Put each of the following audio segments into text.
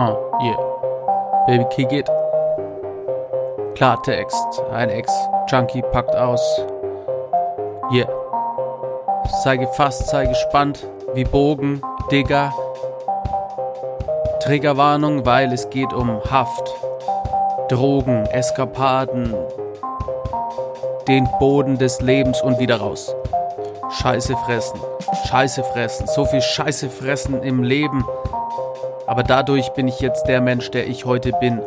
Ah, yeah. Baby, kick it. Klartext. Ein Ex-Junkie packt aus. Yeah. Sei gefasst, sei gespannt. Wie Bogen, Digger. Triggerwarnung, weil es geht um Haft. Drogen, Eskapaden. Den Boden des Lebens und wieder raus. Scheiße fressen. Scheiße fressen. So viel Scheiße fressen im Leben. Aber dadurch bin ich jetzt der Mensch, der ich heute bin.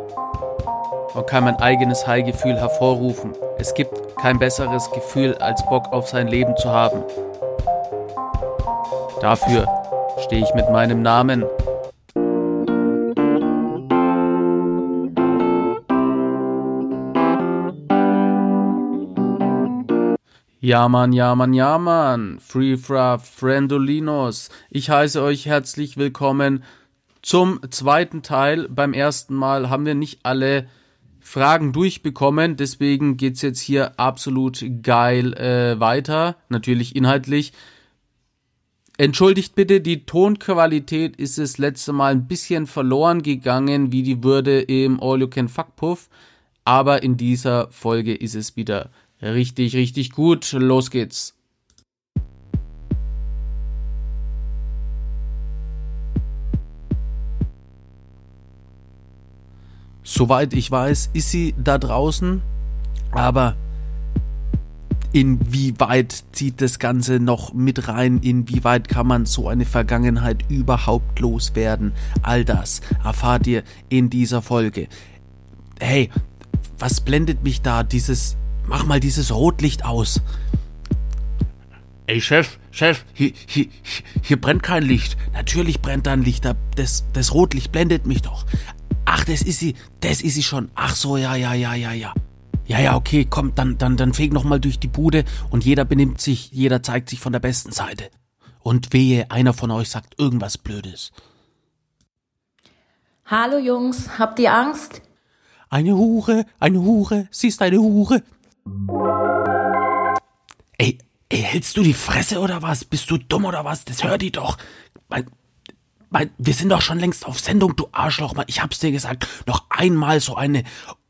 Und kann mein eigenes High-Gefühl hervorrufen. Es gibt kein besseres Gefühl, als Bock auf sein Leben zu haben. Dafür stehe ich mit meinem Namen. Ja Mann, ja Mann, ja Mann. Free Fra Friendolinos. Ich heiße euch herzlich willkommen zum zweiten Teil. Beim ersten Mal haben wir nicht alle Fragen durchbekommen, deswegen geht's jetzt hier absolut geil äh, weiter. Natürlich inhaltlich. Entschuldigt bitte, die Tonqualität ist das letzte Mal ein bisschen verloren gegangen, wie die Würde im All You Can Fuck Puff. Aber in dieser Folge ist es wieder richtig, richtig gut. Los geht's. Soweit ich weiß, ist sie da draußen. Aber inwieweit zieht das Ganze noch mit rein? Inwieweit kann man so eine Vergangenheit überhaupt loswerden? All das erfahrt ihr in dieser Folge. Hey, was blendet mich da? Dieses, mach mal dieses Rotlicht aus. Ey Chef, Chef, hier, hier, hier brennt kein Licht. Natürlich brennt da ein Licht, das, das Rotlicht blendet mich doch. Ach, das ist sie, das ist sie schon. Ach so, ja, ja, ja, ja, ja. Ja, ja, okay, komm, dann, dann, dann feg noch mal durch die Bude und jeder benimmt sich, jeder zeigt sich von der besten Seite. Und wehe, einer von euch sagt irgendwas Blödes. Hallo Jungs, habt ihr Angst? Eine Hure, eine Hure, sie ist eine Hure. Ey, ey, hältst du die Fresse oder was? Bist du dumm oder was? Das hört die doch. Mein, mein, wir sind doch schon längst auf Sendung, du Arschloch. Ich hab's dir gesagt. Noch einmal so eine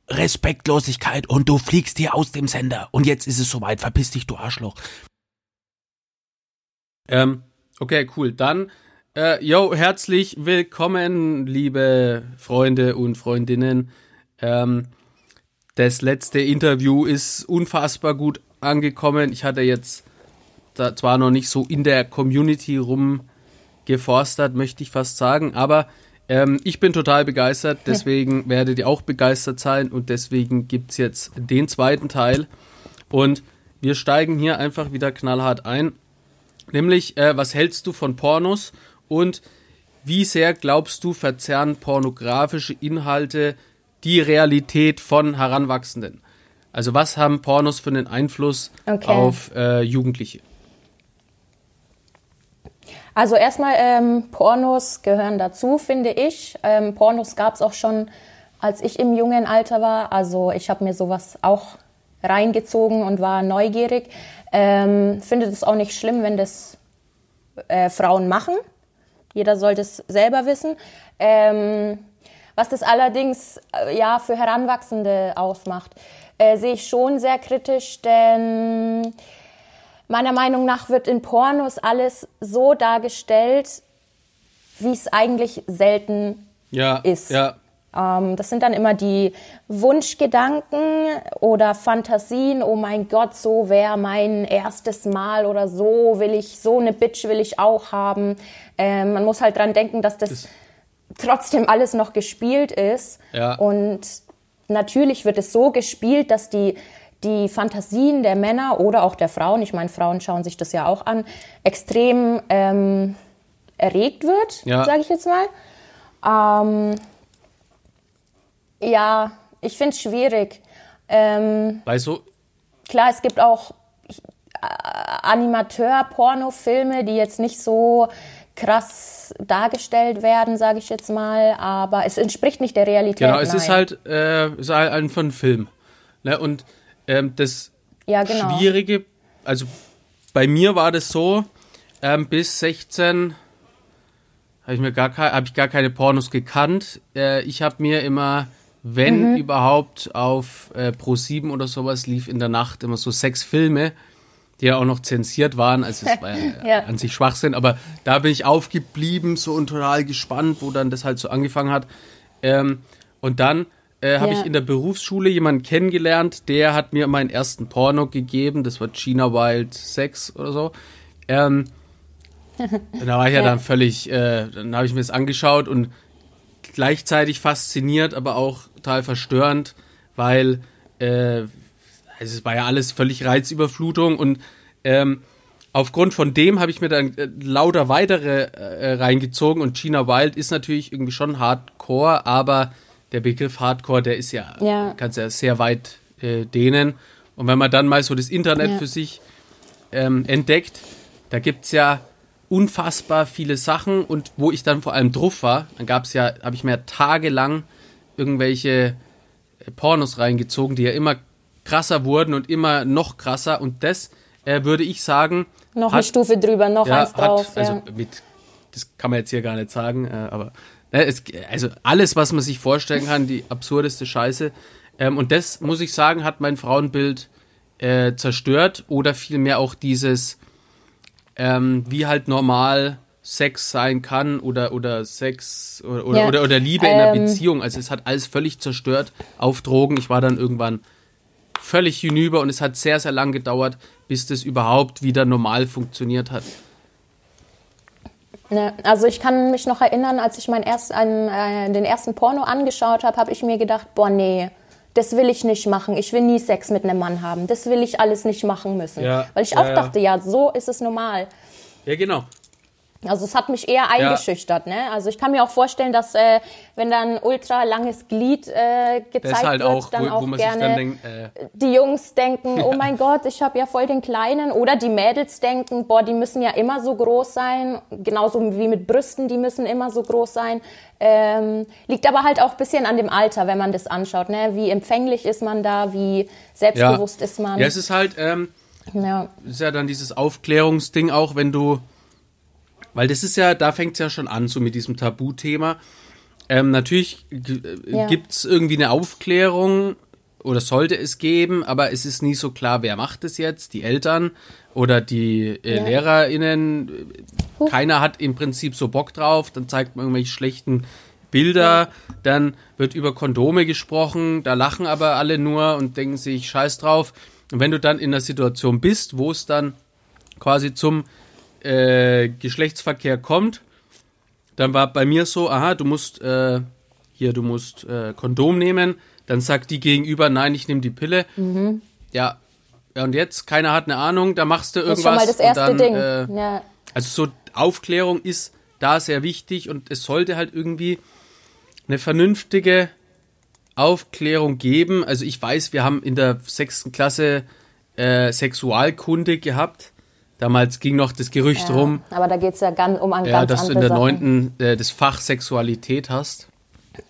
Respektlosigkeit und du fliegst hier aus dem Sender. Und jetzt ist es soweit. Verpiss dich, du Arschloch. Ähm, okay, cool. Dann, äh, yo, herzlich willkommen, liebe Freunde und Freundinnen. Ähm, das letzte Interview ist unfassbar gut angekommen. Ich hatte jetzt da zwar noch nicht so in der Community rumgeforstert, möchte ich fast sagen, aber ähm, ich bin total begeistert, deswegen werdet ihr auch begeistert sein und deswegen gibt es jetzt den zweiten Teil. Und wir steigen hier einfach wieder knallhart ein. Nämlich, äh, was hältst du von Pornos und wie sehr glaubst du, verzerren pornografische Inhalte die Realität von Heranwachsenden? Also was haben Pornos für einen Einfluss okay. auf äh, Jugendliche? Also erstmal, ähm, Pornos gehören dazu, finde ich. Ähm, Pornos gab es auch schon, als ich im jungen Alter war. Also ich habe mir sowas auch reingezogen und war neugierig. Ähm, finde es auch nicht schlimm, wenn das äh, Frauen machen. Jeder sollte es selber wissen. Ähm, was das allerdings äh, ja für Heranwachsende ausmacht, äh, sehe ich schon sehr kritisch, denn meiner Meinung nach wird in Pornos alles so dargestellt, wie es eigentlich selten ja, ist. Ja. Ähm, das sind dann immer die Wunschgedanken oder Fantasien. Oh mein Gott, so wäre mein erstes Mal oder so will ich, so eine Bitch will ich auch haben. Ähm, man muss halt dran denken, dass das, das trotzdem alles noch gespielt ist. Ja. Und natürlich wird es so gespielt, dass die die Fantasien der Männer oder auch der Frauen, ich meine, Frauen schauen sich das ja auch an, extrem ähm, erregt wird, ja. sage ich jetzt mal. Ähm, ja, ich finde es schwierig. Ähm, weißt du? Klar, es gibt auch äh, Animateur-Pornofilme, die jetzt nicht so krass dargestellt werden, sage ich jetzt mal, aber es entspricht nicht der Realität. Genau, es nein. ist halt, äh, ist halt ein von Film. Ne? Und ähm, das ja, genau. Schwierige, also bei mir war das so, ähm, bis 16, habe ich mir gar, hab ich gar keine Pornos gekannt. Äh, ich habe mir immer, wenn mhm. überhaupt, auf äh, Pro 7 oder sowas lief in der Nacht immer so sechs Filme, die ja auch noch zensiert waren. Also es war ja. an sich Schwachsinn, aber da bin ich aufgeblieben, so und total gespannt, wo dann das halt so angefangen hat. Ähm, und dann äh, habe ja. ich in der Berufsschule jemanden kennengelernt, der hat mir meinen ersten Porno gegeben. Das war Gina Wild 6 oder so. Ähm, da war ich ja, ja. dann völlig, äh, dann habe ich mir das angeschaut und gleichzeitig fasziniert, aber auch total verstörend, weil äh, also es war ja alles völlig Reizüberflutung und ähm, aufgrund von dem habe ich mir dann äh, lauter weitere äh, reingezogen und Gina Wild ist natürlich irgendwie schon Hardcore, aber der Begriff Hardcore, der ist ja, ja. kannst ja sehr weit äh, dehnen. Und wenn man dann mal so das Internet ja. für sich ähm, entdeckt, da gibt es ja unfassbar viele Sachen und wo ich dann vor allem drauf war, dann gab es ja, habe ich mir tagelang irgendwelche äh, Pornos reingezogen, die ja immer krasser wurden und immer noch krasser und das äh, würde ich sagen. Noch hat, eine Stufe drüber, noch ja, eins drauf. Hat, also mit, das kann man jetzt hier gar nicht sagen, äh, aber es, also alles, was man sich vorstellen kann, die absurdeste Scheiße. Ähm, und das, muss ich sagen, hat mein Frauenbild äh, zerstört oder vielmehr auch dieses, ähm, wie halt normal Sex sein kann oder, oder Sex oder, oder, ja. oder, oder, Liebe ähm, in einer ähm. Beziehung. Also es hat alles völlig zerstört auf Drogen. Ich war dann irgendwann völlig hinüber und es hat sehr, sehr lang gedauert, bis das überhaupt wieder normal funktioniert hat. Ne, also ich kann mich noch erinnern, als ich mein erst, einen, äh, den ersten Porno angeschaut habe, habe ich mir gedacht, boah nee, das will ich nicht machen. Ich will nie Sex mit einem Mann haben. Das will ich alles nicht machen müssen. Ja, Weil ich auch ja, dachte, ja, so ist es normal. Ja, genau. Also es hat mich eher eingeschüchtert. Ja. Ne? Also ich kann mir auch vorstellen, dass äh, wenn dann ultra langes Glied äh, gezeigt halt wird, auch, dann wo, auch wo gerne dann denkt, äh, die Jungs denken, ja. oh mein Gott, ich habe ja voll den Kleinen. Oder die Mädels denken, boah, die müssen ja immer so groß sein. Genauso wie mit Brüsten, die müssen immer so groß sein. Ähm, liegt aber halt auch bisschen an dem Alter, wenn man das anschaut. Ne? Wie empfänglich ist man da, wie selbstbewusst ja. ist man. Ja, es ist halt... Ähm, ja. ist ja dann dieses Aufklärungsding auch, wenn du weil das ist ja, da fängt es ja schon an, so mit diesem Tabuthema. Ähm, natürlich ja. gibt es irgendwie eine Aufklärung oder sollte es geben, aber es ist nie so klar, wer macht es jetzt, die Eltern oder die äh, ja. LehrerInnen. Huh. Keiner hat im Prinzip so Bock drauf, dann zeigt man irgendwelche schlechten Bilder, ja. dann wird über Kondome gesprochen, da lachen aber alle nur und denken sich scheiß drauf. Und wenn du dann in einer Situation bist, wo es dann quasi zum äh, Geschlechtsverkehr kommt, dann war bei mir so, aha, du musst äh, hier, du musst äh, Kondom nehmen. Dann sagt die Gegenüber, nein, ich nehme die Pille. Mhm. Ja, ja, und jetzt, keiner hat eine Ahnung, da machst du irgendwas. Das ist schon mal das erste dann, Ding. Äh, ja. Also so Aufklärung ist da sehr wichtig und es sollte halt irgendwie eine vernünftige Aufklärung geben. Also ich weiß, wir haben in der sechsten Klasse äh, Sexualkunde gehabt Damals ging noch das Gerücht ja, rum. Aber da geht es ja ganz, um an ja, ganz dass du in der neunten äh, das Fach Sexualität hast.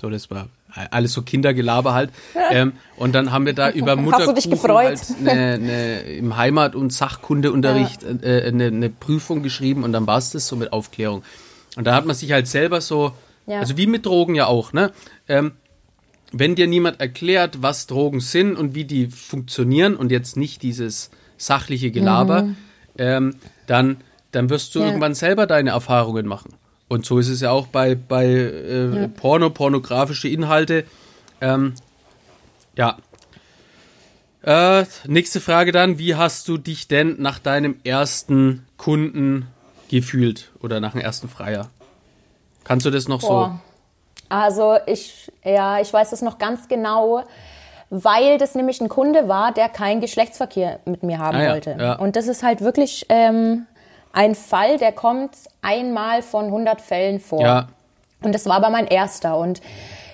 So, das war alles so Kindergelaber halt. ähm, und dann haben wir da über Mutterkuchen halt eine, eine, im Heimat- und Sachkundeunterricht ja. äh, eine, eine, Prüfung geschrieben und dann war es das so mit Aufklärung. Und da hat man sich halt selber so, ja. also wie mit Drogen ja auch, ne? Ähm, wenn dir niemand erklärt, was Drogen sind und wie die funktionieren und jetzt nicht dieses sachliche Gelaber, mhm ähm, dann, dann wirst du ja. irgendwann selber deine Erfahrungen machen. Und so ist es ja auch bei, bei äh, ja. Porno, pornografische Inhalte. Ähm, ja. Äh, nächste Frage dann, wie hast du dich denn nach deinem ersten Kunden gefühlt oder nach dem ersten Freier? Kannst du das noch Boah. so? Also ich, ja, ich weiß es noch ganz genau weil das nämlich ein Kunde war, der keinen Geschlechtsverkehr mit mir haben ah, ja, wollte. Ja. Und das ist halt wirklich ähm, ein Fall, der kommt einmal von 100 Fällen vor. Ja. Und das war aber mein erster. Und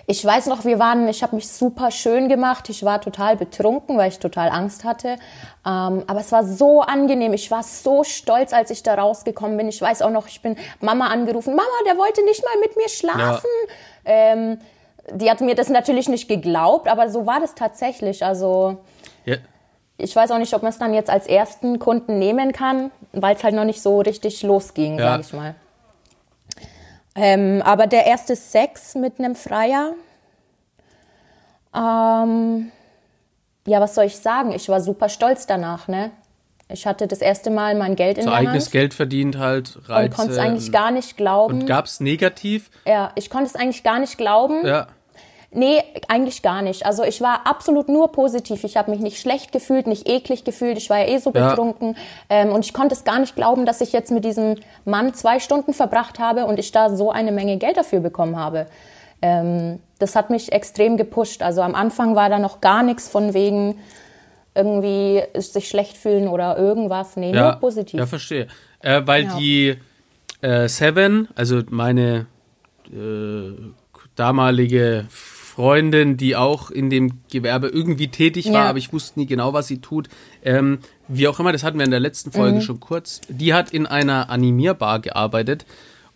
ich weiß noch, wir waren, ich habe mich super schön gemacht. Ich war total betrunken, weil ich total Angst hatte. Ähm, aber es war so angenehm. Ich war so stolz, als ich da rausgekommen bin. Ich weiß auch noch, ich bin Mama angerufen. Mama, der wollte nicht mal mit mir schlafen. Ja. Ähm, die hat mir das natürlich nicht geglaubt, aber so war das tatsächlich. Also ja. ich weiß auch nicht, ob man es dann jetzt als ersten Kunden nehmen kann, weil es halt noch nicht so richtig losging, ja. sag ich mal. Ähm, aber der erste Sex mit einem Freier, ähm, ja, was soll ich sagen? Ich war super stolz danach, ne? Ich hatte das erste Mal mein Geld in so der eigenes Hand Geld verdient halt, Reize. und konnte es eigentlich gar nicht glauben. Und gab's negativ? ja, ich konnte es eigentlich gar nicht glauben. Ja. Nee, eigentlich gar nicht. Also ich war absolut nur positiv. Ich habe mich nicht schlecht gefühlt, nicht eklig gefühlt. Ich war ja eh so Ja. betrunken. Ähm, und ich konnte es gar nicht glauben, dass ich jetzt mit diesem Mann zwei Stunden verbracht habe und ich da so eine Menge Geld dafür bekommen habe. Ähm, das hat mich extrem gepusht. Also am Anfang war da noch gar nichts von wegen irgendwie sich schlecht fühlen oder irgendwas. Nee, Ja, nur positiv. ja verstehe. Äh, weil Ja. die äh, Seven, also meine äh, damalige Freundin, die auch in dem Gewerbe irgendwie tätig war, Ja. aber ich wusste nie genau, was sie tut. Ähm, wie auch immer, das hatten wir in der letzten Folge Mhm. schon kurz. Die hat in einer Animierbar gearbeitet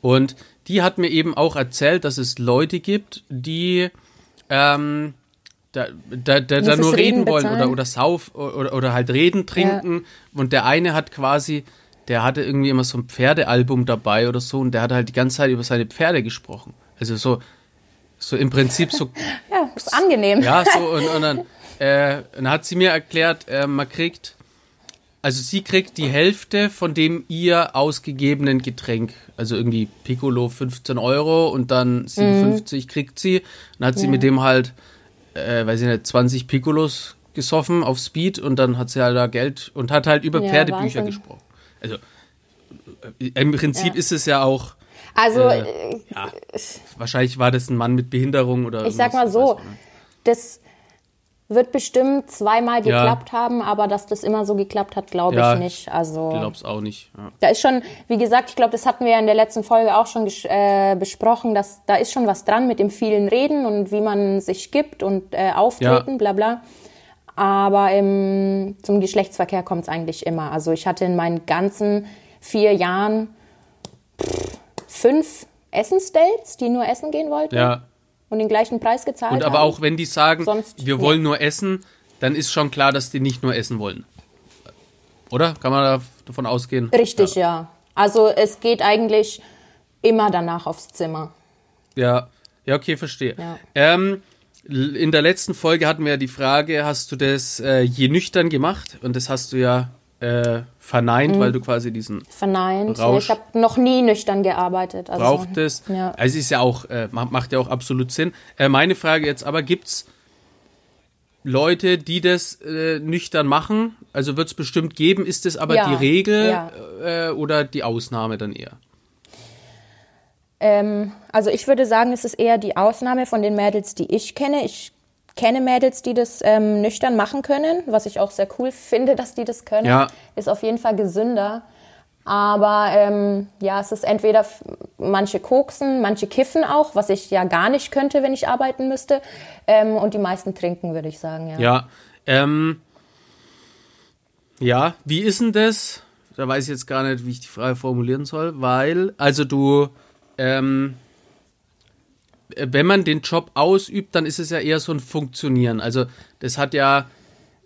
und die hat mir eben auch erzählt, dass es Leute gibt, die ähm, da, da, da, da nur reden Reden wollen oder, bezahlen? oder sauf oder, oder halt reden, trinken. Und der eine hat quasi, der hatte irgendwie immer so ein Pferdealbum dabei oder so und der hat halt die ganze Zeit über seine Pferde gesprochen. Also so, so im Prinzip so, Ja, ist angenehm. ja, so und, und dann, äh, dann hat sie mir erklärt, äh, man kriegt, also sie kriegt die Hälfte von dem ihr ausgegebenen Getränk. Also irgendwie Piccolo 15 Euro und dann 57 kriegt sie. Dann hat sie mit dem halt, äh, weiß ich nicht, 20 Piccolos gesoffen auf Speed und dann hat sie halt da Geld und hat halt über Ja, Pferdebücher Wahnsinn. gesprochen. Also äh, im Prinzip Ja. ist es ja auch, Also Äh, äh, ja, wahrscheinlich war das ein Mann mit Behinderung oder Ich sag mal so, das wird bestimmt zweimal Ja. geklappt haben, aber dass das immer so geklappt hat, glaube Ja, ich nicht. Also glaub's auch nicht. Ja. da ist schon, wie gesagt, ich glaube, das hatten wir ja in der letzten Folge auch schon äh, besprochen, dass da ist schon was dran mit dem vielen Reden und wie man sich gibt und äh, auftreten, Ja. bla bla. Aber im, zum Geschlechtsverkehr kommt es eigentlich immer. Also ich hatte in meinen ganzen vier Jahren pff, fünf Essensdates, die nur essen gehen wollten ja. und den gleichen Preis gezahlt Und aber haben. auch wenn die sagen, Sonst- wir nee. wollen nur essen, dann ist schon klar, dass die nicht nur essen wollen. Oder? Kann man da davon ausgehen? Richtig, ja. Also es geht eigentlich immer danach aufs Zimmer. Ja, ja, okay, verstehe. Ja. Ähm, in der letzten Folge hatten wir ja die Frage, hast du das äh, je nüchtern gemacht? Und das hast du ja äh, verneint, weil du quasi diesen Verneint. Rausch. Ich habe noch nie nüchtern gearbeitet. Also, braucht es. Ja. Also ist ja auch, äh, ma- macht ja auch absolut Sinn. Äh, meine Frage jetzt aber, gibt's Leute, die das äh, nüchtern machen? Also wird es bestimmt geben, ist es aber Ja, die Regel ja. äh, oder die Ausnahme dann eher? Ähm, also ich würde sagen, es ist eher die Ausnahme von den Mädels, die ich kenne. Ich kenne Mädels, die das ähm, nüchtern machen können, was ich auch sehr cool finde, dass die das können. Ja. Ist auf jeden Fall gesünder. Aber ähm, ja, es ist entweder manche koksen, manche kiffen auch, was ich ja gar nicht könnte, wenn ich arbeiten müsste. Ähm, und die meisten trinken, würde ich sagen, ja. Ja. Ähm, ja, wie ist denn das? Da weiß ich jetzt gar nicht, wie ich die Frage formulieren soll, weil, also du, ähm, äh, wenn man den Job ausübt, dann ist es ja eher so ein Funktionieren. Also das hat ja,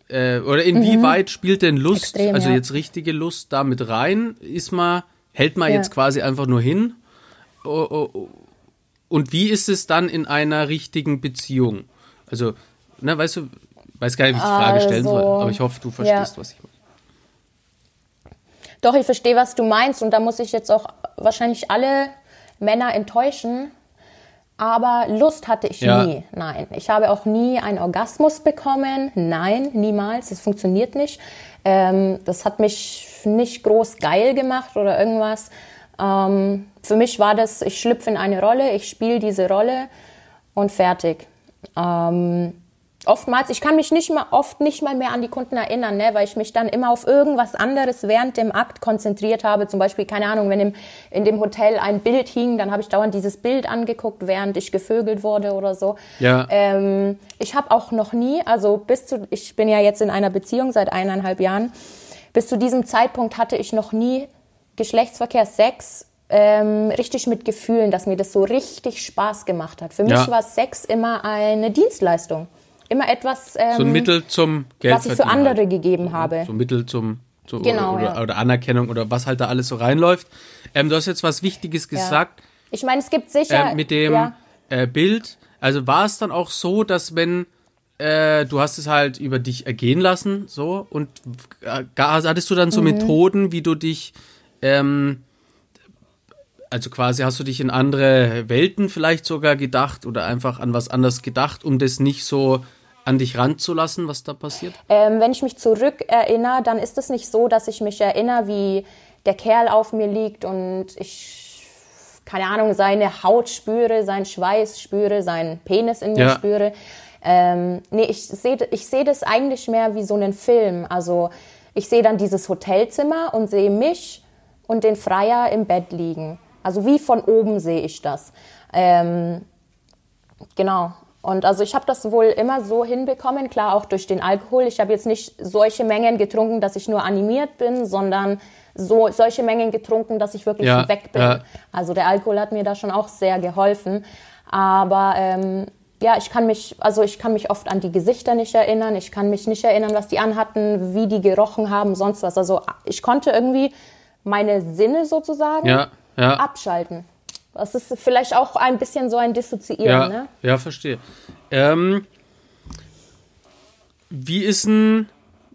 äh, oder inwieweit spielt denn Lust, Mhm. Extrem, also ja. jetzt richtige Lust da mit rein? Ist man, hält man Ja. jetzt quasi einfach nur hin? Und wie ist es dann in einer richtigen Beziehung? Also, ne, weißt du, weiß gar nicht, wie ich die Frage stellen soll, Also, aber ich hoffe, du verstehst, ja. was ich meine. Doch, ich verstehe, was du meinst. Und da muss ich jetzt auch wahrscheinlich alle Männer enttäuschen. Aber Lust hatte ich Ja. nie. Nein. Ich habe auch nie einen Orgasmus bekommen. Nein, niemals. Das funktioniert nicht. Ähm, das hat mich nicht groß geil gemacht oder irgendwas. Ähm, für mich war das, ich schlüpfe in eine Rolle, ich spiele diese Rolle und fertig. Ähm, oftmals, ich kann mich nicht mal oft nicht mal mehr an die Kunden erinnern, ne, weil ich mich dann immer auf irgendwas anderes während dem Akt konzentriert habe. Zum Beispiel, keine Ahnung, wenn im, in dem Hotel ein Bild hing, dann habe ich dauernd dieses Bild angeguckt, während ich gevögelt wurde oder so. Ja. Ähm, ich habe auch noch nie, also bis zu, ich bin ja jetzt in einer Beziehung seit eineinhalb Jahren, bis zu diesem Zeitpunkt hatte ich noch nie Geschlechtsverkehr, Sex, ähm, richtig mit Gefühlen, dass mir das so richtig Spaß gemacht hat. Für mich Ja. war Sex immer eine Dienstleistung. Immer etwas, ähm, So ein Mittel zum Geld was ich für andere gegeben habe. So ein Mittel zum, zu, Genau, oder, ja. oder Anerkennung oder was halt da alles so reinläuft. Ähm, du hast jetzt was Wichtiges gesagt. Ich meine, es gibt sicher. Äh, mit dem ja. äh, Bild, also war es dann auch so, dass wenn äh, du hast es halt über dich ergehen lassen, so, und äh, hattest du dann so Mhm. Methoden, wie du dich, ähm, also quasi hast du dich in andere Welten vielleicht sogar gedacht oder einfach an was anderes gedacht, um das nicht so an dich ranzulassen, was da passiert? Ähm, wenn ich mich zurückerinnere, dann ist es nicht so, dass ich mich erinnere, wie der Kerl auf mir liegt und ich, keine Ahnung, seine Haut spüre, seinen Schweiß spüre, seinen Penis in mir Ja. spüre. Ähm, nee, ich sehe ich seh das eigentlich mehr wie so einen Film. Also ich sehe dann dieses Hotelzimmer und sehe mich und den Freier im Bett liegen. Also wie von oben sehe ich das. Ähm, Genau. Und also ich habe das wohl immer so hinbekommen, klar auch durch den Alkohol. Ich habe jetzt nicht solche Mengen getrunken, dass ich nur animiert bin, sondern so solche Mengen getrunken, dass ich wirklich Ja, weg bin. ja. Also der Alkohol hat mir da schon auch sehr geholfen. Aber ähm, ja, ich kann mich, also ich kann mich oft an die Gesichter nicht erinnern. Ich kann mich nicht erinnern, was die anhatten, wie die gerochen haben, sonst was. Also ich konnte irgendwie meine Sinne sozusagen Ja, ja. abschalten. Das ist vielleicht auch ein bisschen so ein Dissoziieren, Ja, ne? ja, verstehe. Ähm, wie ist denn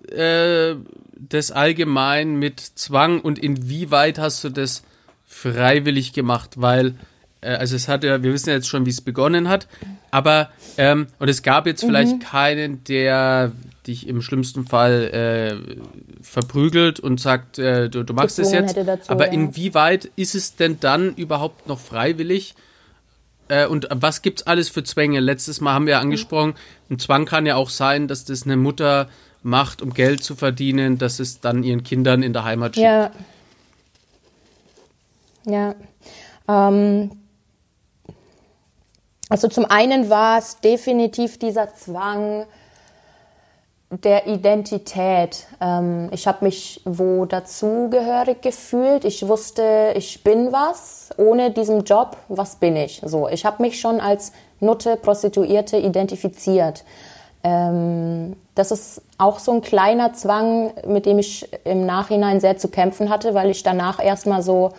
äh, das allgemein mit Zwang und inwieweit hast du das freiwillig gemacht? Weil, äh, also es hat ja, wir wissen ja jetzt schon, wie es begonnen hat, aber, ähm, und es gab jetzt vielleicht Mhm. keinen, der dich im schlimmsten Fall äh, verprügelt und sagt, äh, du, du machst es jetzt. dazu, aber ja. inwieweit ist es denn dann überhaupt noch freiwillig? Äh, und was gibt's alles für Zwänge? Letztes Mal haben wir ja angesprochen, ein Zwang kann ja auch sein, dass das eine Mutter macht, um Geld zu verdienen, dass es dann ihren Kindern in der Heimat schickt. Ja. Ja. Ähm, also zum einen war es definitiv dieser Zwang der Identität. Ähm, ich habe mich wo dazugehörig gefühlt. Ich wusste, ich bin was. Ohne diesen Job, was bin ich? So, ich habe mich schon als Nutte, Prostituierte identifiziert. Ähm, das ist auch so ein kleiner Zwang, mit dem ich im Nachhinein sehr zu kämpfen hatte, weil ich danach erstmal so,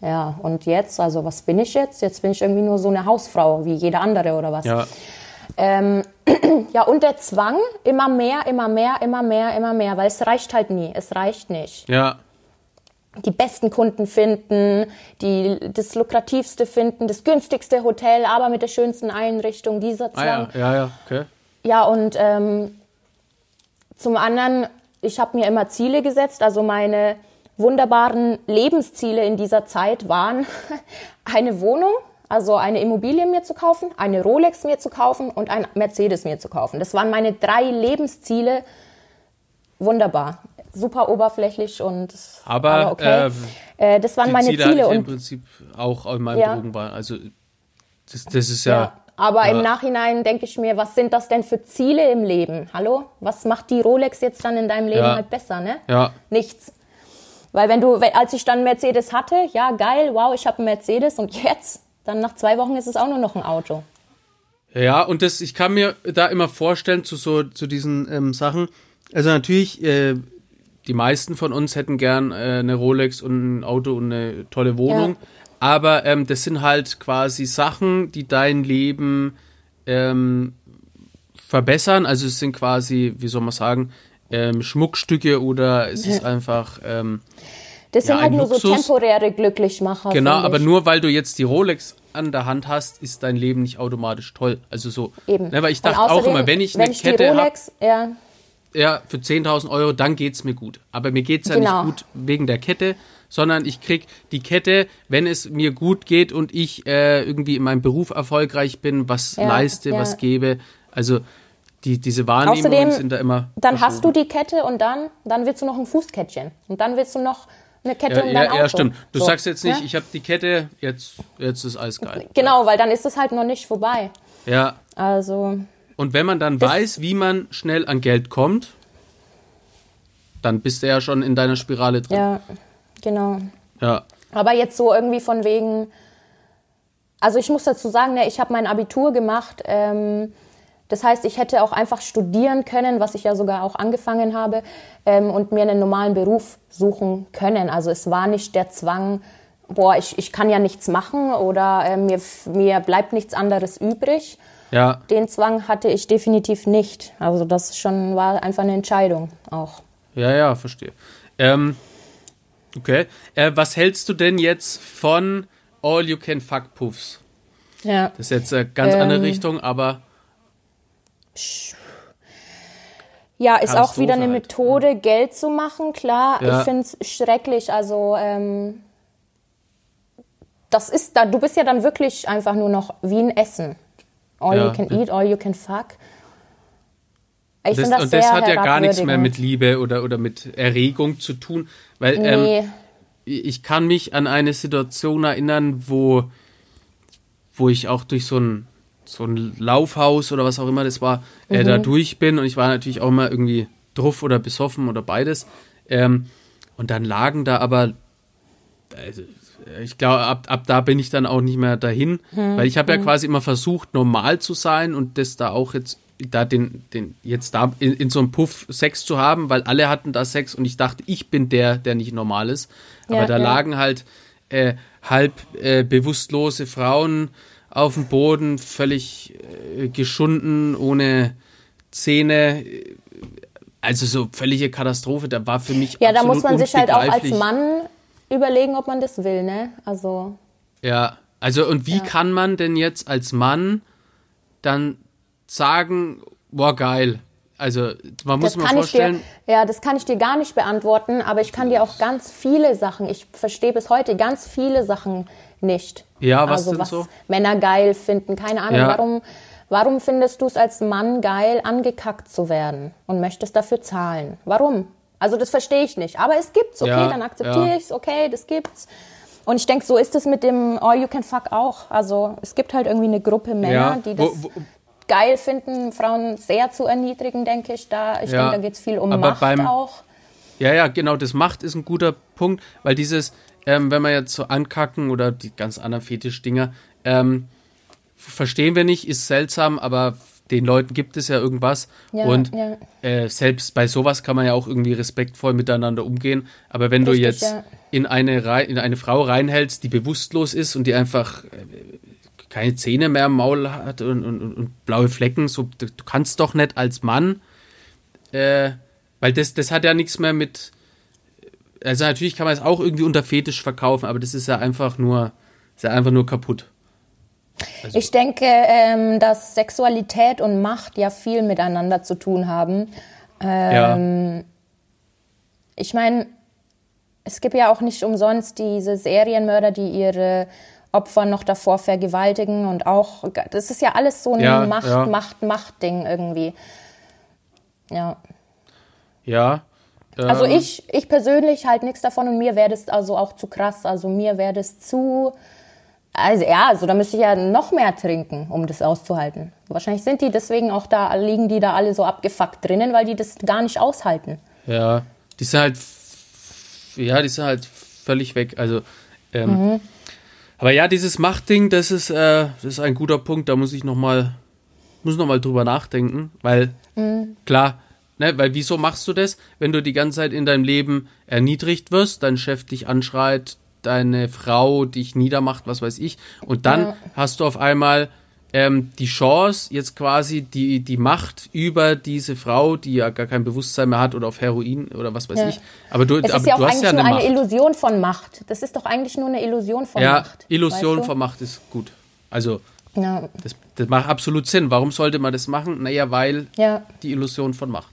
ja, und jetzt, also was bin ich jetzt? Jetzt bin ich irgendwie nur so eine Hausfrau wie jeder andere oder was. Ja, Ähm, ja, und der Zwang, immer mehr, immer mehr, immer mehr, immer mehr, weil es reicht halt nie, es reicht nicht. ja, Die besten Kunden finden, die, das lukrativste finden, das günstigste Hotel, aber mit der schönsten Einrichtung, dieser ah, Zwang. ja, ja, ja, okay. Ja, und ähm, zum anderen, ich habe mir immer Ziele gesetzt. Also meine wunderbaren Lebensziele in dieser Zeit waren, eine Wohnung, also eine Immobilie mir zu kaufen, eine Rolex mir zu kaufen und ein Mercedes mir zu kaufen. Das waren meine drei Lebensziele. Wunderbar. Super oberflächlich und Aber, okay. Äh, das waren meine Ziele Ziele ich im und Prinzip auch in meinem Ja. Drogenbahn. Also das, das ist ja, Ja, aber ja. im Nachhinein denke ich mir, was sind das denn für Ziele im Leben? Hallo? Was macht die Rolex jetzt dann in deinem Leben Ja. halt besser, ne? ja, Nichts. Weil wenn du, wenn- als ich dann Mercedes hatte, ja geil, wow, ich habe einen Mercedes und jetzt, dann nach zwei Wochen ist es auch nur noch ein Auto. Ja, und das, ich kann mir da immer vorstellen zu so zu diesen ähm, Sachen. Also natürlich, äh, die meisten von uns hätten gern äh, eine Rolex und ein Auto und eine tolle Wohnung. Ja. Aber ähm, das sind halt quasi Sachen, die dein Leben ähm, verbessern. Also es sind quasi, wie soll man sagen, ähm, Schmuckstücke oder es ist einfach ähm, Das Ja, sind halt nur so Luxus. temporäre Glücklichmacher. genau, aber nur weil du jetzt die Rolex an der Hand hast, ist dein Leben nicht automatisch toll. Also so, Eben. Ne, weil ich dachte auch außerdem, immer, wenn ich wenn eine ich Kette habe, Rolex, ja, ja, für 10.000 Euro, dann geht's mir gut. Aber mir geht's ja Genau. nicht gut wegen der Kette, sondern ich krieg die Kette, wenn es mir gut geht und ich äh, irgendwie in meinem Beruf erfolgreich bin, was Ja, leiste, was gebe. Also die, diese Wahrnehmungen Außerdem, sind da immer. dann hast du die Kette und dann, dann willst du noch ein Fußkettchen. Und dann willst du noch eine Kette Ja, um dein ja, Auto. ja, stimmt. Du So, sagst jetzt nicht, ne? ich habe die Kette, jetzt, jetzt ist alles geil. Genau, weil dann ist es halt noch nicht vorbei. Ja. Also, Und wenn man dann weiß, wie man schnell an Geld kommt, dann bist du ja schon in deiner Spirale drin. ja, genau. Ja. Aber jetzt so irgendwie von wegen, also ich muss dazu sagen, ne, ich habe mein Abitur gemacht. Ähm, das heißt, ich hätte auch einfach studieren können, was ich ja sogar auch angefangen habe, ähm, und mir einen normalen Beruf suchen können. Also es war nicht der Zwang, boah, ich, ich kann ja nichts machen oder äh, mir, mir bleibt nichts anderes übrig. Ja. Den Zwang hatte ich definitiv nicht. Also das schon war einfach eine Entscheidung auch. Ja, ja, verstehe. Ähm, okay. Äh, was hältst du denn jetzt von All You Can Fuck Puffs? Ja. Das ist jetzt eine ganz Ähm, andere Richtung, aber Ja, ist auch wieder eine halt. Methode, Geld zu machen, klar. Ja. Ich finde es schrecklich. Also, ähm, das ist da, du bist ja dann wirklich einfach nur noch wie ein Essen. All Ja. you can eat, all you can fuck. Ich das, das und das hat ja gar nichts mehr mit Liebe oder, oder mit Erregung zu tun, weil ähm, Nee, ich kann mich an eine Situation erinnern, wo, wo ich auch durch so ein, so ein Laufhaus oder was auch immer das war, äh, Mhm. da durch bin und ich war natürlich auch immer irgendwie druff oder besoffen oder beides. Ähm, und dann lagen da aber, also, ich glaube, ab, ab da bin ich dann auch nicht mehr dahin, Mhm. weil ich habe ja quasi immer versucht, normal zu sein und das da auch jetzt da den, den jetzt da in, in so einem Puff Sex zu haben, weil alle hatten da Sex und ich dachte, ich bin der, der nicht normal ist. Aber Ja, da ja. lagen halt äh, halb äh, bewusstlose Frauen auf dem Boden, völlig äh, geschunden, ohne Zähne. äh, Also so völlige Katastrophe. Da war für mich ja, da muss man sich halt auch als. Mann überlegen, ob man das will, ne? Also, Ja, also und wie Ja. kann man denn jetzt als Mann dann sagen, boah, geil. Also man muss das mal vorstellen, dir, ja, das kann ich dir gar nicht beantworten, aber ich kann dir auch ganz viele Sachen, ich verstehe bis heute ganz viele Sachen nicht. Ja, was also, denn was so? Männer geil finden, keine Ahnung, Ja. warum, warum findest du es als Mann geil, angekackt zu werden und möchtest dafür zahlen? Warum? Also das verstehe ich nicht, aber es gibt's, okay, Ja, dann akzeptiere ja. ich's, okay, das gibt's. Und ich denke, so ist es mit dem All You Can Fuck auch. Also es gibt halt irgendwie eine Gruppe Männer, Ja, die das wo- wo- geil finden, Frauen sehr zu erniedrigen, denke ich. Da, ich Ja, denke, da geht es viel um Macht beim- auch. Ja, ja, genau, das Macht ist ein guter Punkt, weil dieses, ähm, wenn wir jetzt so ankacken oder die ganz anderen Fetischdinger, ähm, verstehen wir nicht, ist seltsam, aber den Leuten gibt es ja irgendwas. Ja, und ja. Äh, selbst bei sowas kann man ja auch irgendwie respektvoll miteinander umgehen. Aber wenn du Richtig, jetzt ja. in, eine, in eine Frau reinhältst, die bewusstlos ist und die einfach äh, keine Zähne mehr im Maul hat und, und, und, blaue Flecken, so, du, du kannst doch nicht als Mann, äh, weil das, das hat ja nichts mehr mit, also natürlich kann man es auch irgendwie unter Fetisch verkaufen, aber das ist ja einfach nur, ist ja einfach nur kaputt. Also Ich denke, ähm, dass Sexualität und Macht ja viel miteinander zu tun haben. Ähm, ja, Ich meine, es gibt ja auch nicht umsonst diese Serienmörder, die ihre Opfer noch davor vergewaltigen und auch, das ist ja alles so ein Ja, Macht, ja. Macht, Macht-Ding irgendwie. Ja. ja. Also ähm, ich, ich persönlich halt nichts davon und mir wäre das also auch zu krass. Also mir wäre das zu. Also ja, also da müsste ich ja noch mehr trinken, um das auszuhalten. Wahrscheinlich sind die deswegen auch da, liegen die da alle so abgefuckt drinnen, weil die das gar nicht aushalten. Ja, die sind halt, ja, die sind halt völlig weg. Also, ähm, Mhm. Aber ja, dieses Machtding, das ist, äh, das ist ein guter Punkt. Da muss ich noch mal, muss noch mal drüber nachdenken, weil Mhm. klar, ne, weil wieso machst du das, wenn du die ganze Zeit in deinem Leben erniedrigt wirst, dein Chef dich anschreit, deine Frau dich niedermacht, was weiß ich, und dann Ja. hast du auf einmal ähm, die Chance, jetzt quasi die, die Macht über diese Frau, die ja gar kein Bewusstsein mehr hat oder auf Heroin oder was weiß Ja. ich. Aber du, Es aber ist ja auch du hast eigentlich ja nur eine eine Macht. Illusion von Macht. Das ist doch eigentlich nur eine Illusion von ja, Macht. Illusion weißt du? von Macht ist gut. Also, Ja, das, das macht absolut Sinn. Warum sollte man das machen? Naja, weil ja. die Illusion von Macht.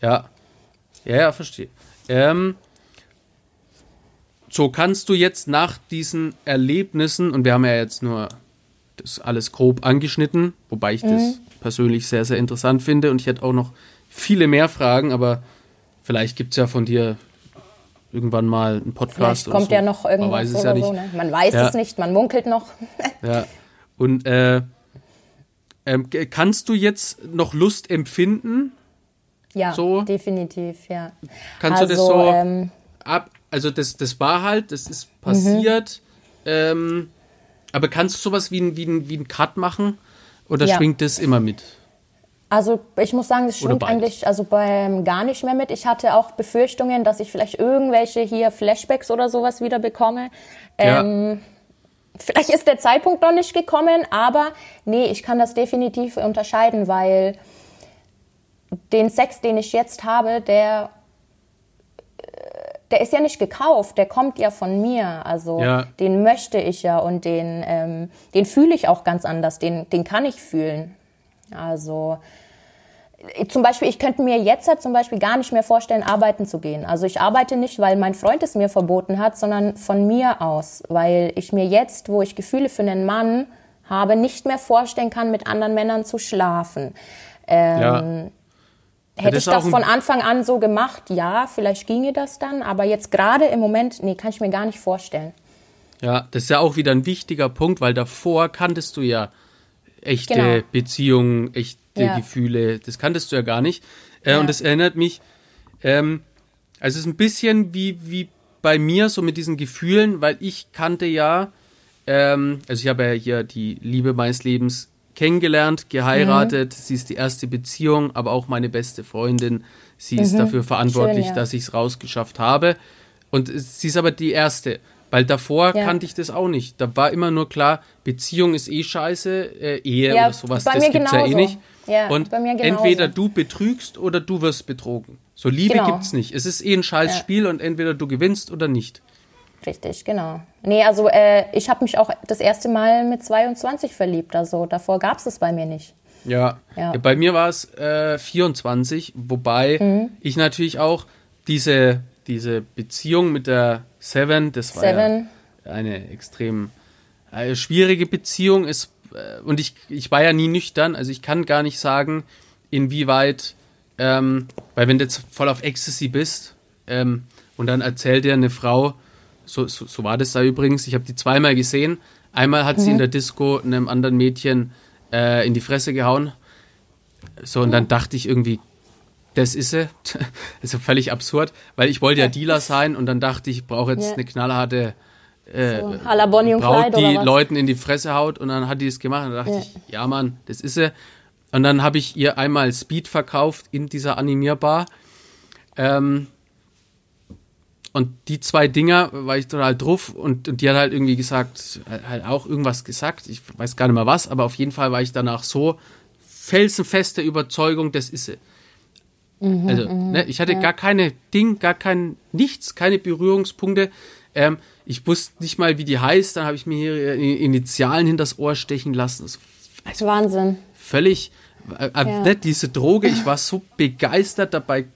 Ja. Ja, ja, verstehe. Ähm, so, kannst du jetzt nach diesen Erlebnissen, und wir haben ja jetzt nur das alles grob angeschnitten, wobei ich Mhm. das persönlich sehr, sehr interessant finde und ich hätte auch noch viele mehr Fragen, aber vielleicht gibt es ja von dir irgendwann mal einen Podcast Vielleicht kommt so. ja noch Man irgendwas weiß es ja nicht. so. Ne? Man weiß Ja. es nicht, man munkelt noch. Ja. Und äh, ähm, kannst du jetzt noch Lust empfinden? ja, So? definitiv, ja. Kannst also, du das so Ähm, ab? Also das, das war halt, das ist passiert. Ähm, aber kannst du sowas wie ein, wie ein, wie ein Cut machen? Oder Ja. schwingt das immer mit? Also ich muss sagen, das stimmt eigentlich also beim gar nicht mehr mit. Ich hatte auch Befürchtungen, dass ich vielleicht irgendwelche hier Flashbacks oder sowas wieder bekomme. Ja. Ähm, vielleicht ist der Zeitpunkt noch nicht gekommen, aber nee, ich kann das definitiv unterscheiden, weil den Sex, den ich jetzt habe, der der ist ja nicht gekauft, der kommt ja von mir. Also ja. den möchte ich ja und den, ähm, den fühle ich auch ganz anders, den, den kann ich fühlen. Also zum Beispiel, ich könnte mir jetzt halt zum Beispiel gar nicht mehr vorstellen, arbeiten zu gehen. Also ich arbeite nicht, weil mein Freund es mir verboten hat, sondern von mir aus, weil ich mir jetzt, wo ich Gefühle für einen Mann habe, nicht mehr vorstellen kann, mit anderen Männern zu schlafen. Ähm. Hätte das ich das von Anfang an so gemacht, ja, vielleicht ginge das dann, aber jetzt gerade im Moment, nee, kann ich mir gar nicht vorstellen. Ja, das ist ja auch wieder ein wichtiger Punkt, weil davor kanntest du ja echte genau. Beziehungen, echte ja. Gefühle. Das kanntest du ja gar nicht. Äh, ja. Und das erinnert mich, ähm, also es ist ein bisschen wie, wie bei mir so mit diesen Gefühlen, weil ich kannte ja, ähm, also ich habe ja hier die Liebe meines Lebens kennengelernt, geheiratet. Mhm. Sie ist die erste Beziehung, aber auch meine beste Freundin. Sie mhm. ist dafür verantwortlich, Schön, ja. dass ich es rausgeschafft habe. Und sie ist aber die erste. Weil davor ja. kannte ich das auch nicht. Da war immer nur klar, Beziehung ist eh scheiße, äh, Ehe ja, oder sowas, das gibt's genauso. ja eh nicht. Ja, und entweder du betrügst oder du wirst betrogen. So Liebe genau. gibt's nicht. Es ist eh ein scheiß Spiel und entweder du gewinnst oder nicht. Richtig, genau. Nee, also äh, ich habe mich auch das erste Mal mit 22 verliebt. Also davor gab es es bei mir nicht. Ja, ja. bei mir war es äh, 24, wobei mhm. ich natürlich auch diese, diese Beziehung mit der Seven, das war Seven. ja eine extrem äh, schwierige Beziehung. Ist, äh, und ich, ich war ja nie nüchtern, also ich kann gar nicht sagen, inwieweit, ähm, weil wenn du jetzt voll auf Ecstasy bist ähm, und dann erzählt dir eine Frau, so, so, so war das da übrigens, ich habe die zweimal gesehen. Einmal hat mhm. sie in der Disco einem anderen Mädchen äh, in die Fresse gehauen. So, und dann mhm. dachte ich irgendwie, das ist sie. das ist ja völlig absurd, weil ich wollte ja Dealer sein und dann dachte ich, ich brauche jetzt ja. eine knallharte äh, so, Braut, die Leuten in die Fresse haut und dann hat die es gemacht und dann dachte ja. ich, ja Mann, das ist sie. Und dann habe ich ihr einmal Speed verkauft in dieser Animierbar. Ähm, und die zwei Dinger war ich total drauf und, und die hat halt irgendwie gesagt, halt auch irgendwas gesagt, ich weiß gar nicht mehr was, aber auf jeden Fall war ich danach so felsenfeste Überzeugung, das ist sie. Mhm, also, mhm, ne, ich hatte ja. gar keine Ding, gar kein nichts, keine Berührungspunkte. Ähm, ich wusste nicht mal, wie die heißt. Dann habe ich mir hier Initialen hinter das Ohr stechen lassen. Das, also Wahnsinn. Völlig, äh, äh, ja. ne, diese Droge, ich war so begeistert dabei,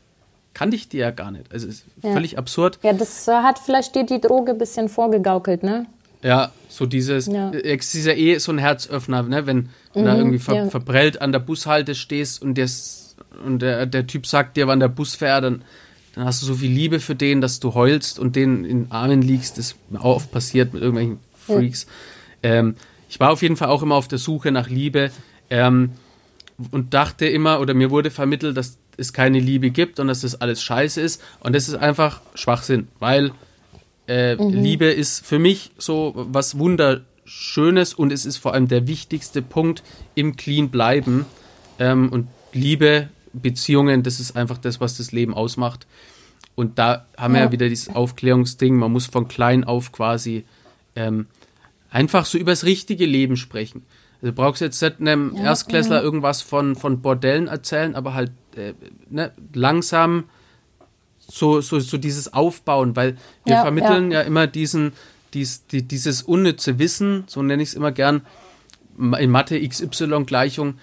kannte ich die ja gar nicht. Also ist ja. völlig absurd. Ja, das äh, hat vielleicht dir die Droge ein bisschen vorgegaukelt, ne? Ja, so dieses, ja. ist ja eh so ein Herzöffner, ne? Wenn du mhm, da irgendwie ver, ja. verprellt an der Bushalte stehst und, des, und der, der Typ sagt dir, wann der Bus fährt, dann, dann hast du so viel Liebe für den, dass du heulst und den in den Armen liegst. Das ist mir auch oft passiert mit irgendwelchen Freaks. Ja. Ähm, ich war auf jeden Fall auch immer auf der Suche nach Liebe ähm, und dachte immer, oder mir wurde vermittelt, dass es keine Liebe gibt und dass das alles scheiße ist. Und das ist einfach Schwachsinn, weil äh, mhm. Liebe ist für mich so was Wunderschönes und es ist vor allem der wichtigste Punkt im Clean bleiben. Ähm, und Liebe, Beziehungen, das ist einfach das, was das Leben ausmacht. Und da haben ja. wir ja wieder dieses Aufklärungsding, man muss von klein auf quasi ähm, einfach so übers richtige Leben sprechen. Du brauchst jetzt nicht einem ja, Erstklässler ja. irgendwas von, von Bordellen erzählen, aber halt äh, ne, langsam so, so, so dieses Aufbauen, weil wir ja, vermitteln ja. immer diesen, dies, die, dieses unnütze Wissen, so nenne ich es immer gern, in Mathe XY-Gleichung.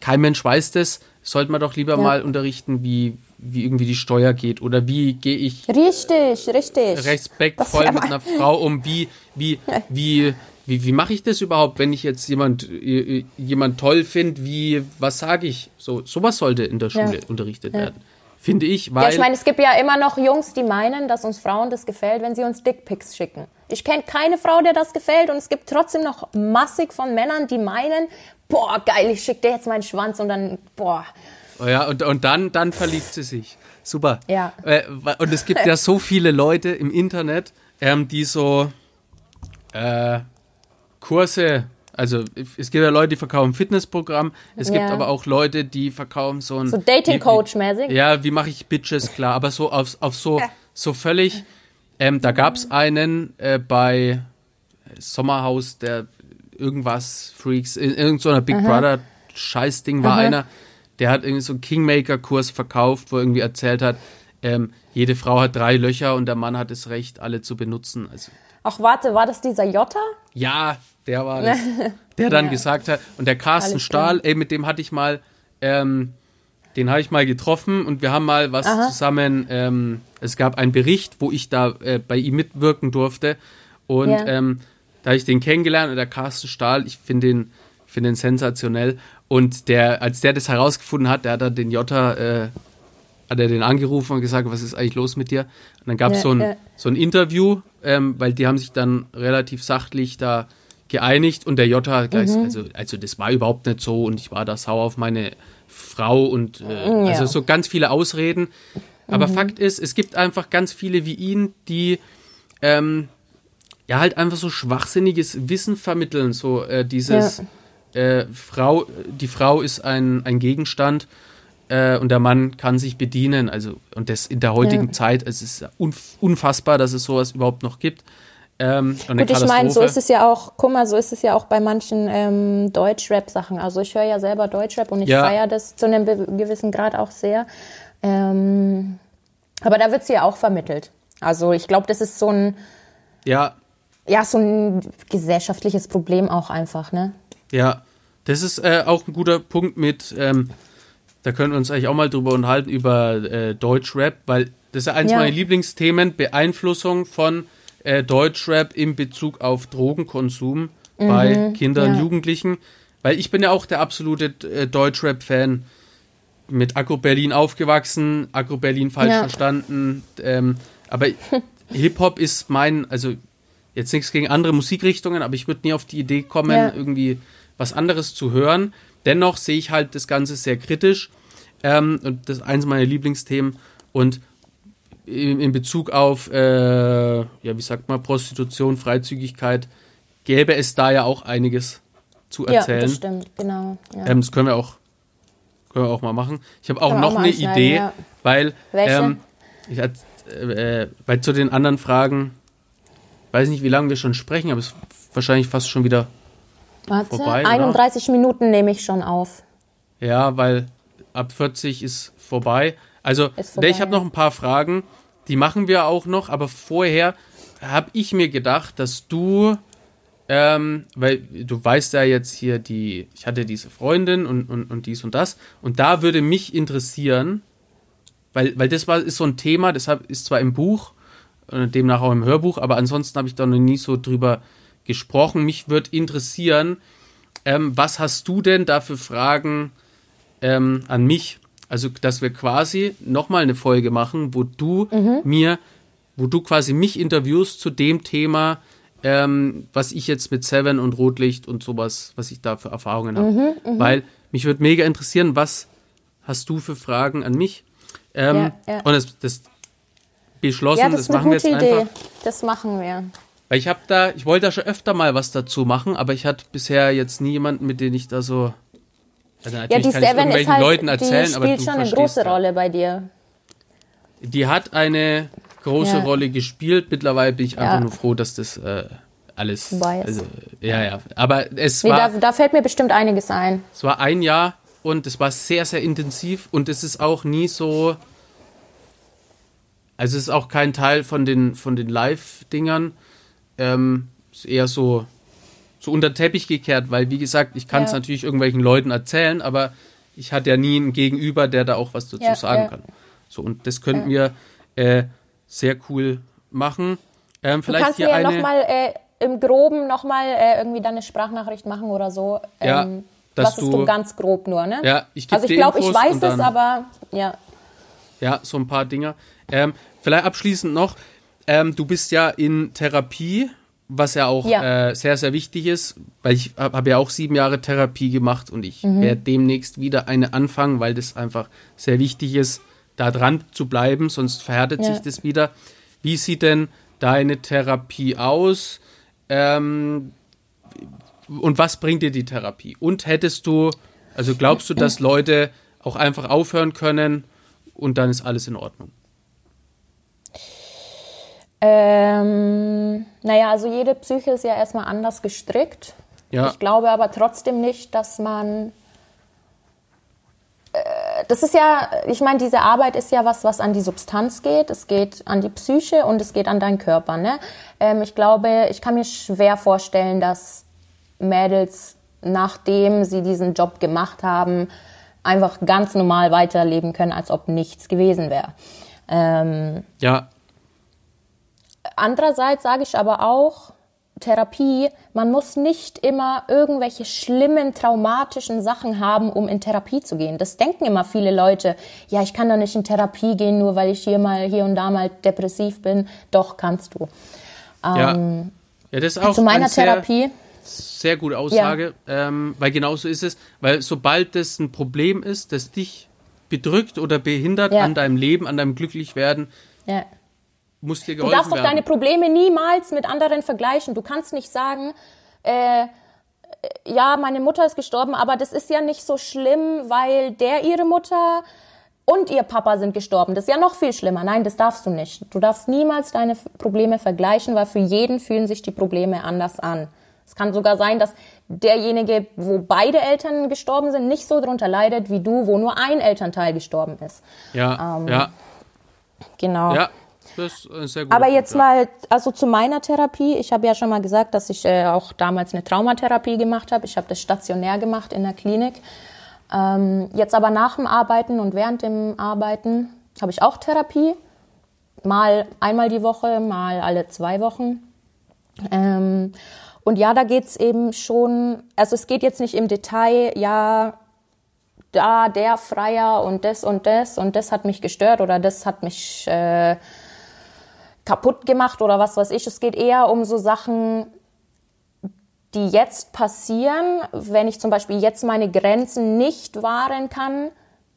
Kein Mensch weiß das, sollte man doch lieber mal unterrichten, wie, wie irgendwie die Steuer geht oder wie gehe ich richtig, richtig. respektvoll mit einer Frau um, wie, wie, wie, wie, wie mache ich das überhaupt, wenn ich jetzt jemand, jemand toll finde, wie, was sage ich? So, sowas sollte in der Schule ja. unterrichtet ja. werden. Finde ich, weil. Ja, ich meine, es gibt ja immer noch Jungs, die meinen, dass uns Frauen das gefällt, wenn sie uns Dickpics schicken. Ich kenne keine Frau, der das gefällt und es gibt trotzdem noch massig von Männern, die meinen, boah, geil, ich schicke dir jetzt meinen Schwanz und dann, boah. Oh ja, und, und dann, dann verliebt sie sich. Super. Ja. Äh, und es gibt ja so viele Leute im Internet, ähm, die so, äh, Kurse Also es gibt ja Leute, die verkaufen Fitnessprogramm. Es gibt Ja. aber auch Leute, die verkaufen so ein So Dating-Coach-mäßig? Ja, wie mache ich Bitches klar? Aber so auf, auf so, so völlig. Ähm, da gab es einen äh, bei Sommerhaus, der irgendwas Freaks, in irgendeiner so einer Big Brother Scheißding war einer, der hat irgendwie so einen Kingmaker-Kurs verkauft, wo er irgendwie erzählt hat, ähm, jede Frau hat drei Löcher und der Mann hat das Recht, alle zu benutzen. Also Ach, warte, war das dieser Jota? ja, der war das. Der dann Ja. gesagt hat, und der Carsten. Stahl, ey, mit dem hatte ich mal, ähm, den habe ich mal getroffen und wir haben mal was zusammen, ähm, es gab einen Bericht, wo ich da äh, bei ihm mitwirken durfte und Ja. ähm, da habe ich den kennengelernt und der Carsten Stahl, ich finde den, ich finde den sensationell und der, als der das herausgefunden hat, der hat dann den Jota, äh, hat er den angerufen und gesagt, was ist eigentlich los mit dir? Und dann gab es Ja, so, ein, ja. so ein Interview, ähm, weil die haben sich dann relativ sachlich da geeinigt und der Jota gleich, Mhm. also, also das war überhaupt nicht so und ich war da sauer auf meine Frau und äh, Ja. also so ganz viele Ausreden. Aber Fakt ist, es gibt einfach ganz viele wie ihn, die ähm, ja halt einfach so schwachsinniges Wissen vermitteln, so äh, dieses äh, Frau, die Frau ist ein, ein Gegenstand äh, und der Mann kann sich bedienen. Also, und das in der heutigen Ja. Zeit, es ist unf unfassbar, dass es sowas überhaupt noch gibt. Ähm, Gut, ich meine, so ist es ja auch, guck mal, so ist es ja auch bei manchen ähm, Deutschrap-Sachen. Also ich höre ja selber Deutschrap und ich Ja. feiere das zu einem gewissen Grad auch sehr. Ähm, aber da wird es ja auch vermittelt. Also ich glaube, das ist so ein, Ja, ja, so ein gesellschaftliches Problem auch einfach, ne? Ja, das ist äh, auch ein guter Punkt mit, ähm, da können wir uns eigentlich auch mal drüber unterhalten, über äh, Deutschrap, weil das ist ja eins Ja. meiner Lieblingsthemen, Beeinflussung von äh, Deutschrap in Bezug auf Drogenkonsum bei Kindern, ja. Jugendlichen, weil ich bin ja auch der absolute äh, Deutschrap-Fan, mit Agro Berlin aufgewachsen, Agro Berlin falsch Ja. verstanden, ähm, aber Hip-Hop ist mein, also jetzt nichts gegen andere Musikrichtungen, aber ich würde nie auf die Idee kommen, Ja. irgendwie was anderes zu hören. Dennoch sehe ich halt das Ganze sehr kritisch ähm, und das ist eins meiner Lieblingsthemen und in, in Bezug auf, äh, ja, wie sagt man, Prostitution, Freizügigkeit, gäbe es da ja auch einiges zu Ja, erzählen. das stimmt, genau. Ja. Ähm, das können wir auch, können wir auch mal machen. Ich habe auch wir noch eine Idee, ja. weil, ähm, ich äh, weil zu den anderen Fragen, weiß nicht, wie lange wir schon sprechen, aber es ist wahrscheinlich fast schon wieder, Warte, vorbei, oder? 31 Minuten nehme ich schon auf. ja, weil ab 40 ist vorbei. Also, vorbei, ich habe noch ein paar Fragen, die machen wir auch noch, aber vorher habe ich mir gedacht, dass du, ähm, weil du weißt ja jetzt hier die, ich hatte diese Freundin und, und, und dies und das, und da würde mich interessieren, weil, weil das war, ist so ein Thema, deshalb ist zwar im Buch, äh, demnach auch im Hörbuch, aber ansonsten habe ich da noch nie so drüber gesprochen. Mich würde interessieren, ähm, was hast du denn da für Fragen ähm, an mich? Also, dass wir quasi nochmal eine Folge machen, wo du mir, wo du quasi mich interviewst zu dem Thema, ähm, was ich jetzt mit Seven und Rotlicht und sowas, was ich da für Erfahrungen habe. Weil mich würde mega interessieren, was hast du für Fragen an mich? Ähm, Ja, ja. Und das, das beschlossen, Ja, das, das, ist eine machen wir gute jetzt Idee. einfach. Das machen wir. Weil ich habe da, ich wollte da schon öfter mal was dazu machen, aber ich hatte bisher jetzt nie jemanden, mit dem ich da so. Also Ja, die Seven ist halt, Leuten die erzählen, aber spielt schon eine große ja. Rolle bei dir. Die hat eine große Ja. Rolle gespielt. Mittlerweile bin ich einfach Ja. nur froh, dass das äh, alles. Vorbei ist. Also, ja, ja. Aber es Nee, war, da, da fällt mir bestimmt einiges ein. es war ein Jahr und es war sehr, sehr intensiv und es ist auch nie so. Also es ist auch kein Teil von den, von den Live-Dingern. Ähm, ist eher so, so unter den Teppich gekehrt, weil wie gesagt, ich kann es Ja. natürlich irgendwelchen Leuten erzählen, aber ich hatte ja nie einen Gegenüber, der da auch was dazu Ja, sagen ja. kann. So, und das könnten wir äh, sehr cool machen. Ähm, Du vielleicht kannst hier mir ja nochmal äh, im Groben nochmal äh, irgendwie deine Sprachnachricht machen oder so. Ja, Ähm, dass was ist du- du ganz grob nur, ne? Ja, ich Also ich glaube, ich weiß es, aber ja. Ja, so ein paar Dinger. Ähm, vielleicht abschließend noch, ähm, du bist ja in Therapie, was ja auch Ja. Äh, sehr, sehr wichtig ist, weil ich habe hab ja auch sieben Jahre Therapie gemacht und ich Mhm. werde demnächst wieder eine anfangen, weil das einfach sehr wichtig ist, da dran zu bleiben, sonst verhärtet Ja. sich das wieder. Wie sieht denn deine Therapie aus? Ähm, und was bringt dir die Therapie? Und hättest du, also glaubst du, dass Leute auch einfach aufhören können und dann ist alles in Ordnung? Ähm, naja, also jede Psyche ist ja erstmal anders gestrickt. Ja. Ich glaube aber trotzdem nicht, dass man. Äh, das ist ja, ich meine, diese Arbeit ist ja was, was an die Substanz geht. Es geht an die Psyche und es geht an deinen Körper. Ne? Ähm, ich glaube, ich kann mir schwer vorstellen, dass Mädels, nachdem sie diesen Job gemacht haben, einfach ganz normal weiterleben können, als ob nichts gewesen wäre. Ähm, Ja, Andererseits sage ich aber auch, Therapie, man muss nicht immer irgendwelche schlimmen, traumatischen Sachen haben, um in Therapie zu gehen. Das denken immer viele Leute. Ja, ich kann doch nicht in Therapie gehen, nur weil ich hier mal, hier und da mal depressiv bin. Doch, kannst du. ja. Ähm, Ja, das ist auch zu meiner eine sehr, Therapie. sehr gute Aussage, ähm, weil genau so ist es. Weil sobald das ein Problem ist, das dich bedrückt oder behindert Ja. an deinem Leben, an deinem Glücklichwerden, Ja. Muss dir Du geholfen darfst doch deine Probleme niemals mit anderen vergleichen. Du kannst nicht sagen, äh, äh, ja, meine Mutter ist gestorben, aber das ist ja nicht so schlimm, weil der ihre Mutter und ihr Papa sind gestorben. Das ist ja noch viel schlimmer. Nein, das darfst du nicht. Du darfst niemals deine Probleme vergleichen, weil für jeden fühlen sich die Probleme anders an. Es kann sogar sein, dass derjenige, wo beide Eltern gestorben sind, nicht so drunter leidet wie du, wo nur ein Elternteil gestorben ist. ja, Ähm, ja, Genau. ja, das ist ein sehr gut. Aber jetzt mal, also zu meiner Therapie. Ich habe ja schon mal gesagt, dass ich äh, auch damals eine Traumatherapie gemacht habe. Ich habe das stationär gemacht in der Klinik. Ähm, jetzt aber nach dem Arbeiten und während dem Arbeiten habe ich auch Therapie. Mal einmal die Woche, mal alle zwei Wochen. Ähm, und ja, da geht's eben schon, also es geht jetzt nicht im Detail, ja, da der Freier und das und das und das hat mich gestört oder das hat mich äh, kaputt gemacht oder was weiß ich. Es geht eher um so Sachen, die jetzt passieren, wenn ich zum Beispiel jetzt meine Grenzen nicht wahren kann,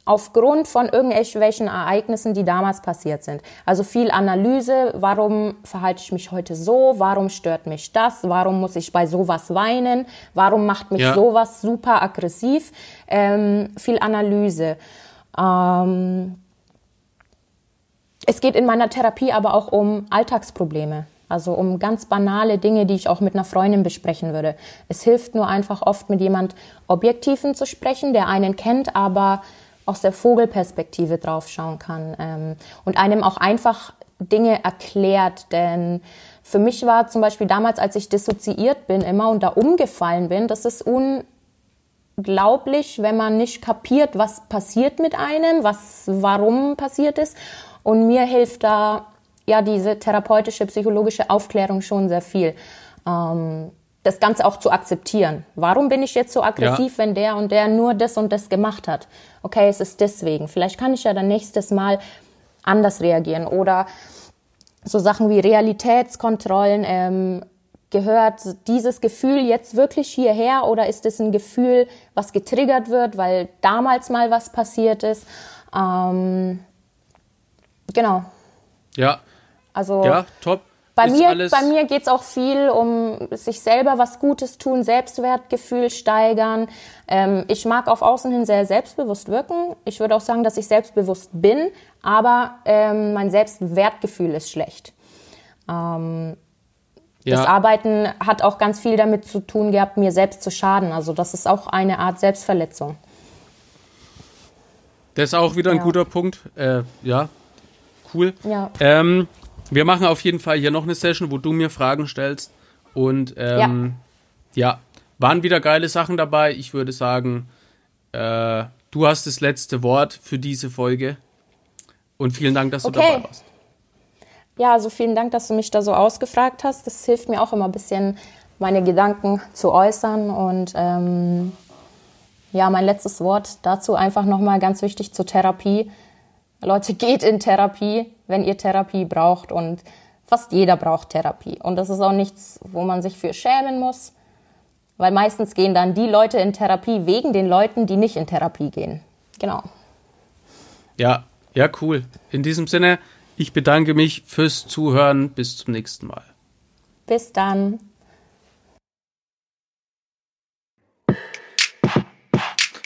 aufgrund von irgendwelchen Ereignissen, die damals passiert sind. Also viel Analyse, warum verhalte ich mich heute so, warum stört mich das, warum muss ich bei sowas weinen, warum macht mich Ja. sowas super aggressiv, ähm, viel Analyse. Ähm, es geht in meiner Therapie aber auch um Alltagsprobleme, also um ganz banale Dinge, die ich auch mit einer Freundin besprechen würde. Es hilft nur einfach oft mit jemand Objektiven zu sprechen, der einen kennt, aber aus der Vogelperspektive draufschauen kann ähm, und einem auch einfach Dinge erklärt. Denn für mich war zum Beispiel damals, als ich dissoziiert bin immer und da umgefallen bin, das ist unglaublich, wenn man nicht kapiert, was passiert mit einem, was, warum passiert ist. Und mir hilft da ja diese therapeutische, psychologische Aufklärung schon sehr viel. Ähm, das Ganze auch zu akzeptieren. Warum bin ich jetzt so aggressiv, wenn der und der nur das und das gemacht hat? Okay, es ist deswegen. Vielleicht kann ich ja dann nächstes Mal anders reagieren. Oder so Sachen wie Realitätskontrollen. Ähm, gehört dieses Gefühl jetzt wirklich hierher oder ist es ein Gefühl, was getriggert wird, weil damals mal was passiert ist? Ähm, genau. Ja, Also ja, top. bei Ist mir, alles, bei mir geht es auch viel um sich selber was Gutes tun, Selbstwertgefühl steigern. Ähm, ich mag auf Außen hin sehr selbstbewusst wirken. Ich würde auch sagen, dass ich selbstbewusst bin, aber ähm, mein Selbstwertgefühl ist schlecht. Ähm, Das ja, Arbeiten hat auch ganz viel damit zu tun gehabt, mir selbst zu schaden. Also das ist auch eine Art Selbstverletzung. das ist auch wieder ein Ja. guter Punkt. Äh, ja, cool. Ja. Ähm, wir machen auf jeden Fall hier noch eine Session, wo du mir Fragen stellst. Und ähm, ja. waren wieder geile Sachen dabei. Ich würde sagen, äh, du hast das letzte Wort für diese Folge. Und vielen Dank, dass du Okay. dabei warst. Ja, also vielen Dank, dass du mich da so ausgefragt hast. Das hilft mir auch immer ein bisschen, meine Gedanken zu äußern. Und ähm, ja, mein letztes Wort dazu einfach nochmal ganz wichtig zur Therapie. Leute, geht in Therapie, wenn ihr Therapie braucht. Und fast jeder braucht Therapie. Und das ist auch nichts, wo man sich für schämen muss. Weil meistens gehen dann die Leute in Therapie wegen den Leuten, die nicht in Therapie gehen. Genau. Ja, ja, cool. In diesem Sinne, ich bedanke mich fürs Zuhören. Bis zum nächsten Mal. Bis dann.